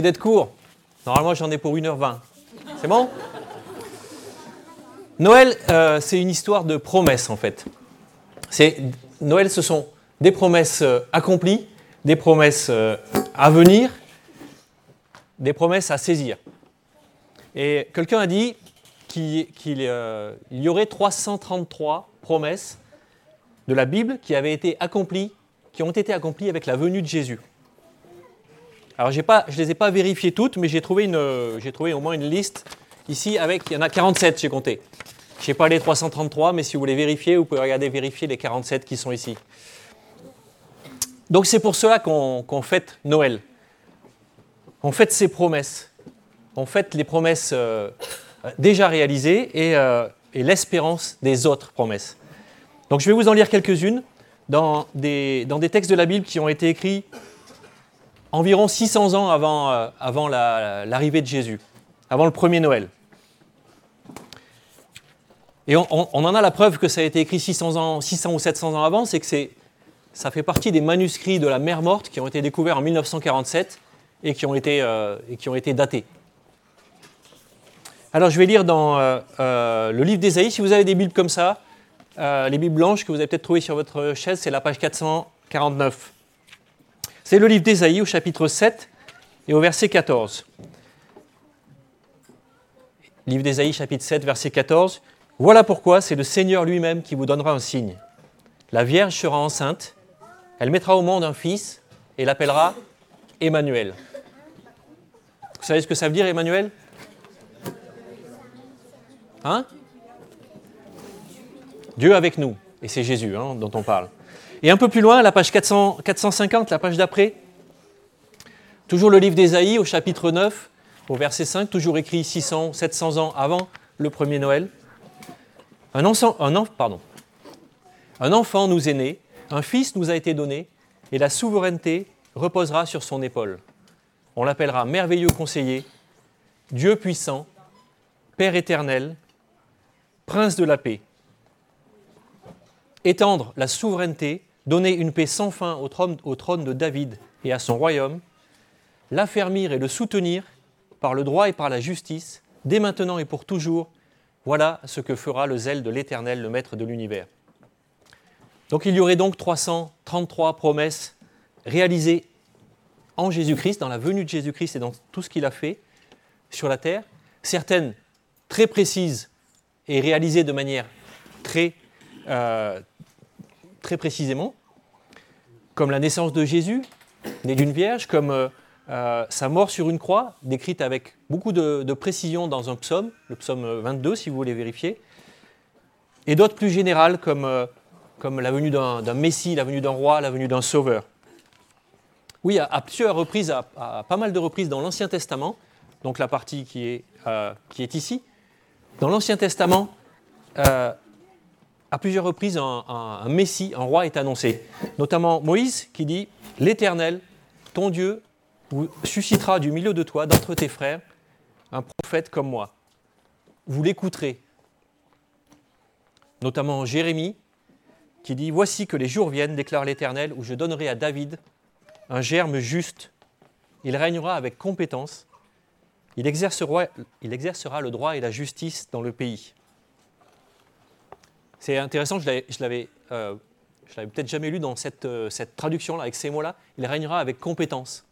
d'être court. Normalement, j'en ai pour 1h20. C'est bon? Noël, euh, c'est une histoire de promesses, en fait. Noël, ce sont des promesses euh, accomplies, des promesses euh, à venir, des promesses à saisir. Et quelqu'un a dit qu'il y aurait 333 promesses de la Bible qui avaient été accomplies, qui ont été accomplies avec la venue de Jésus. Alors je ne les ai pas vérifiées toutes, mais j'ai trouvé, au moins une liste ici avec, il y en a 47, j'ai compté. Je n'ai pas les 333, mais si vous voulez vérifier, vous pouvez regarder vérifier les 47 qui sont ici. Donc c'est pour cela qu'on fête Noël. On fête ses promesses. On fête les promesses euh, déjà réalisées euh, et, l'espérance des autres promesses. Donc je vais vous en lire quelques-unes dans des textes de la Bible qui ont été écrits environ 600 ans avant, euh, l'arrivée de Jésus, avant le premier Noël. Et on, en a la preuve que ça a été écrit 600, ans, 600 ou 700 ans avant, c'est que ça fait partie des manuscrits de la mer morte qui ont été découverts en 1947 et qui ont été, euh, et qui ont été datés. Alors je vais lire dans euh, le livre d'Ésaïe, si vous avez des Bibles comme ça, les Bibles blanches que vous avez peut-être trouvées sur votre chaise, c'est la page 449. C'est le livre d'Ésaïe au chapitre 7 et au verset 14. Livre d'Ésaïe chapitre 7 verset 14. Voilà pourquoi c'est le Seigneur lui-même qui vous donnera un signe. La Vierge sera enceinte, elle mettra au monde un fils et l'appellera Emmanuel. Vous savez ce que ça veut dire Emmanuel? Hein? Dieu avec nous. Et c'est Jésus hein, dont on parle. Et un peu plus loin, la page 400, 450, la page d'après, toujours le livre d'Ésaïe au chapitre 9, au verset 5, toujours écrit 600, 700 ans avant le premier Noël. Un, pardon. un enfant nous est né, un fils nous a été donné, et la souveraineté reposera sur son épaule. On l'appellera merveilleux conseiller, Dieu puissant, Père éternel, Prince de la paix. Étendre la souveraineté donner une paix sans fin au trône, de David et à son royaume, l'affermir et le soutenir par le droit et par la justice, dès maintenant et pour toujours, voilà ce que fera le zèle de l'Éternel, le Maître de l'univers. Donc il y aurait donc 333 promesses réalisées en Jésus-Christ, dans la venue de Jésus-Christ et dans tout ce qu'il a fait sur la terre, certaines très précises et réalisées de manière très, euh, très précisément, comme la naissance de Jésus, né d'une vierge, comme euh, euh, sa mort sur une croix, décrite avec beaucoup de, précision dans un psaume, le psaume 22 si vous voulez vérifier, et d'autres plus générales comme, euh, la venue d'un Messie, la venue d'un roi, la venue d'un sauveur. Oui, à, plusieurs reprises, à, pas mal de reprises dans l'Ancien Testament, donc la partie qui est ici, dans l'Ancien Testament, à plusieurs reprises, un, Messie, un roi est annoncé. Notamment Moïse qui dit L'Éternel, ton Dieu, suscitera du milieu de toi, d'entre tes frères, un prophète comme moi. Vous l'écouterez. Notamment Jérémie qui dit Voici que les jours viennent, déclare l'Éternel, où je donnerai à David un germe juste. Il régnera avec compétence. Il exercera le droit et la justice dans le pays. C'est intéressant, je l'avais, euh, peut-être jamais lu dans cette, euh, traduction-là, avec ces mots-là. Il régnera avec compétence.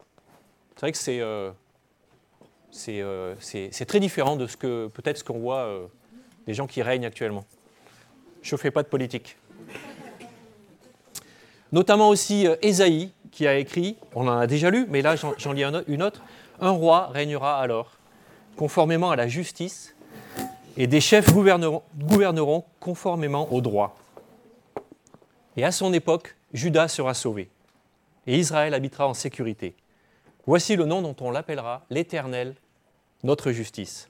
C'est vrai que c'est, euh, c'est, très différent de ce que peut-être ce qu'on voit des gens qui règnent actuellement. Je ne fais pas de politique. Notamment aussi Ésaïe, qui a écrit, on en a déjà lu, mais là j'en lis une autre, Un roi régnera alors, conformément à la justice et des chefs gouverneront, conformément au droit. Et à son époque, Judas sera sauvé, et Israël habitera en sécurité. Voici le nom dont on l'appellera l'Éternel, notre justice.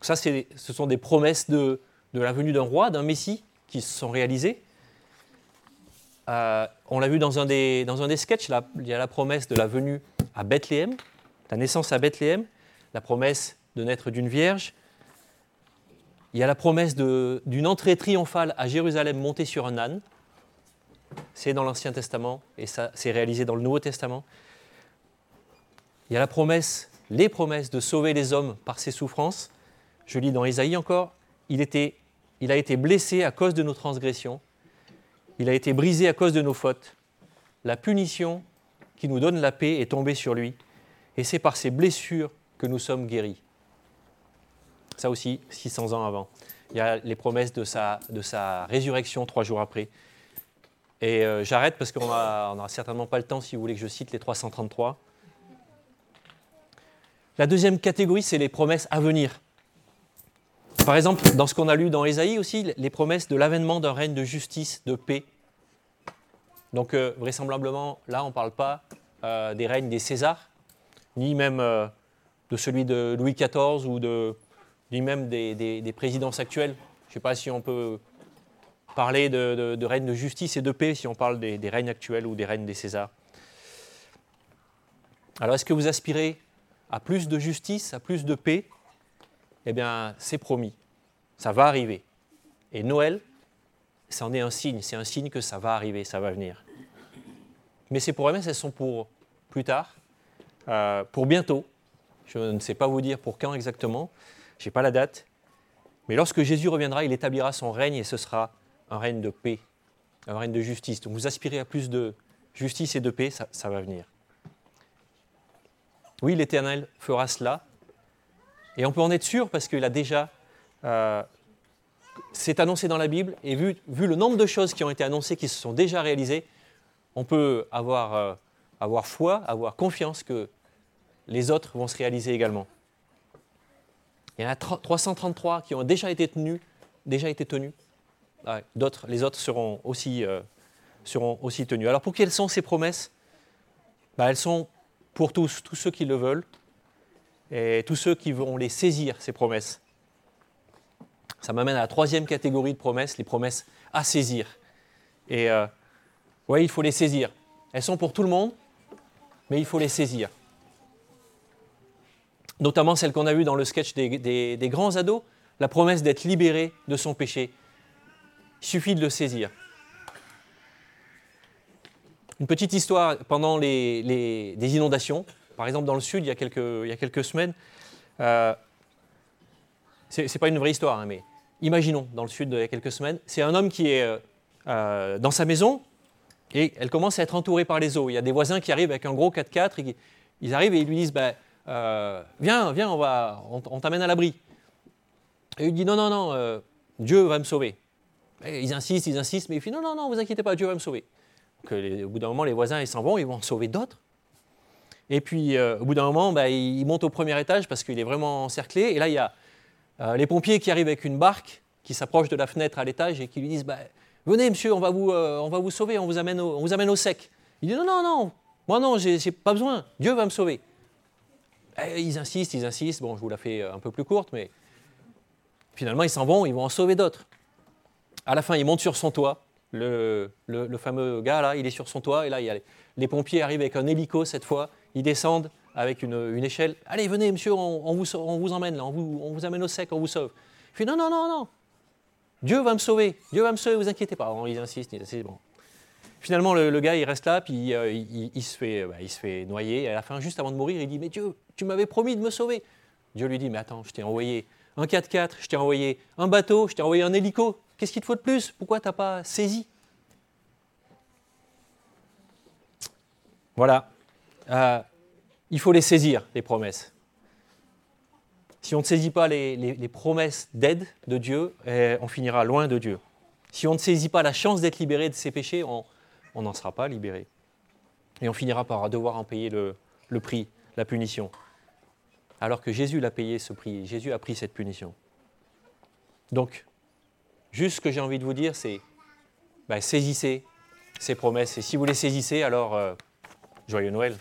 Ça, ce sont des promesses de, la venue d'un roi, d'un Messie, qui se sont réalisées. Euh, on l'a vu dans un des, dans un des sketchs, il y a la promesse de la venue à Bethléem, la naissance à Bethléem, la promesse de naître d'une vierge, il y a la promesse d'une entrée triomphale à Jérusalem montée sur un âne. C'est dans l'Ancien Testament et ça c'est réalisé dans le Nouveau Testament. Il y a la promesse, les promesses de sauver les hommes par ses souffrances. Je lis dans Isaïe encore, il a été blessé à cause de nos transgressions, il a été brisé à cause de nos fautes. La punition qui nous donne la paix est tombée sur lui, et c'est par ses blessures que nous sommes guéris. Ça aussi, 600 ans avant. Il y a les promesses de sa, de sa résurrection trois jours après. Et euh, j'arrête parce qu'on n'aura certainement pas le temps si vous voulez que je cite les 333. La deuxième catégorie, c'est les promesses à venir. Par exemple, dans ce qu'on a lu dans Ésaïe aussi, les promesses de l'avènement d'un règne de justice, de paix. Donc euh, vraisemblablement, là, on ne parle pas euh, des règnes des Césars, ni même de celui de Louis XIV ou de, ni même des, présidences actuelles. Je ne sais pas si on peut parler de, règne de justice et de paix, si on parle des, règnes actuels ou des règnes des Césars. Alors est-ce que vous aspirez à plus de justice, à plus de paix? Eh bien, c'est promis. Ça va arriver. Et Noël, ça en est un signe. C'est un signe que ça va arriver, ça va venir. Mais ces promesses, elles sont pour plus tard, euh, pour bientôt. Je ne sais pas vous dire pour quand exactement. Je n'ai pas la date. Mais lorsque Jésus reviendra, il établira son règne et ce sera un règne de paix, un règne de justice. Donc vous aspirez à plus de justice et de paix, ça, va venir. Oui, l'Éternel fera cela. Et on peut en être sûr parce qu'il a déjà... Euh, c'est annoncé dans la Bible et vu, le nombre de choses qui ont été annoncées, qui se sont déjà réalisées, on peut avoir, euh, avoir foi, avoir confiance que les autres vont se réaliser également. Il y en a 333 qui ont déjà été tenus, déjà été tenus. D'autres, les autres seront aussi, euh, seront aussi tenus. Alors pour quelles sont ces promesses? Bah, Elles sont pour tous, tous ceux qui le veulent, et tous ceux qui vont les saisir, ces promesses. Ça m'amène à la troisième catégorie de promesses, les promesses à saisir. Et euh, oui, il faut les saisir. Elles sont pour tout le monde, mais il faut les saisir. Notamment celle qu'on a vue dans le sketch des, grands ados, la promesse d'être libéré de son péché. Il suffit de le saisir. Une petite histoire pendant les, des inondations, par exemple dans le sud, il y a quelques, il y a quelques semaines. Euh, Ce n'est pas une vraie histoire, hein, mais imaginons, dans le sud, il y a quelques semaines, c'est un homme qui est euh, euh, dans sa maison et elle commence à être entourée par les eaux. Il y a des voisins qui arrivent avec un gros 4x4 et ils arrivent et ils lui disent bah, Viens, viens, on, va, on, t'amène à l'abri. Et il dit Non, non, non, Dieu va me sauver. ils insistent, ils insistent, mais il dit Non, non, non, vous inquiétez pas, Dieu va me sauver au bout d'un moment, les voisins ils s'en vont, ils vont en sauver d'autres. Et puis, euh, au bout d'un moment, bah, ils montent au premier étage parce qu'il est vraiment encerclé. Et là, il y a euh, les pompiers qui arrivent avec une barque, qui s'approchent de la fenêtre à l'étage et qui lui disent bah, Venez, monsieur, on va, vous, euh, on va vous sauver, on vous, amène au, on vous amène au sec. Il dit Non, non, non, moi non, j'ai pas besoin, Dieu va me sauver. Ils insistent, ils insistent. Bon, je vous la fais un peu plus courte, mais finalement, ils s'en vont, ils vont en sauver d'autres. À la fin, ils montent sur son toit le, fameux gars là, il est sur son toit et là, les, pompiers arrivent avec un hélico cette fois, ils descendent avec une, échelle. Allez, venez, monsieur, on, vous, emmène là, on vous, on vous, amène au sec, on vous sauve. Il fait non, non, non, non, Dieu va me sauver, Dieu va me sauver, vous inquiétez pas. ils insistent, ils insistent. Bon. Finalement, le, gars, il reste là, puis euh, il, se fait, bah, il se fait noyer. Et à la fin, juste avant de mourir, il dit Mais Dieu, tu m'avais promis de me sauver. Dieu lui dit Mais attends, je t'ai envoyé un 4x4, je t'ai envoyé un bateau, je t'ai envoyé un hélico. Qu'est-ce qu'il te faut de plus? Pourquoi tu n'as pas saisi? Voilà. Euh, il faut les saisir, les promesses. Si on ne saisit pas les, promesses d'aide de Dieu, eh, on finira loin de Dieu. Si on ne saisit pas la chance d'être libéré de ses péchés, on n'en sera pas libéré. Et on finira par devoir en payer le, prix, la punition. Alors que Jésus l'a payé ce prix, Jésus a pris cette punition. Donc, Juste ce que j'ai envie de vous dire, c'est bah, saisissez ces promesses. Et si vous les saisissez, alors euh, joyeux Noël.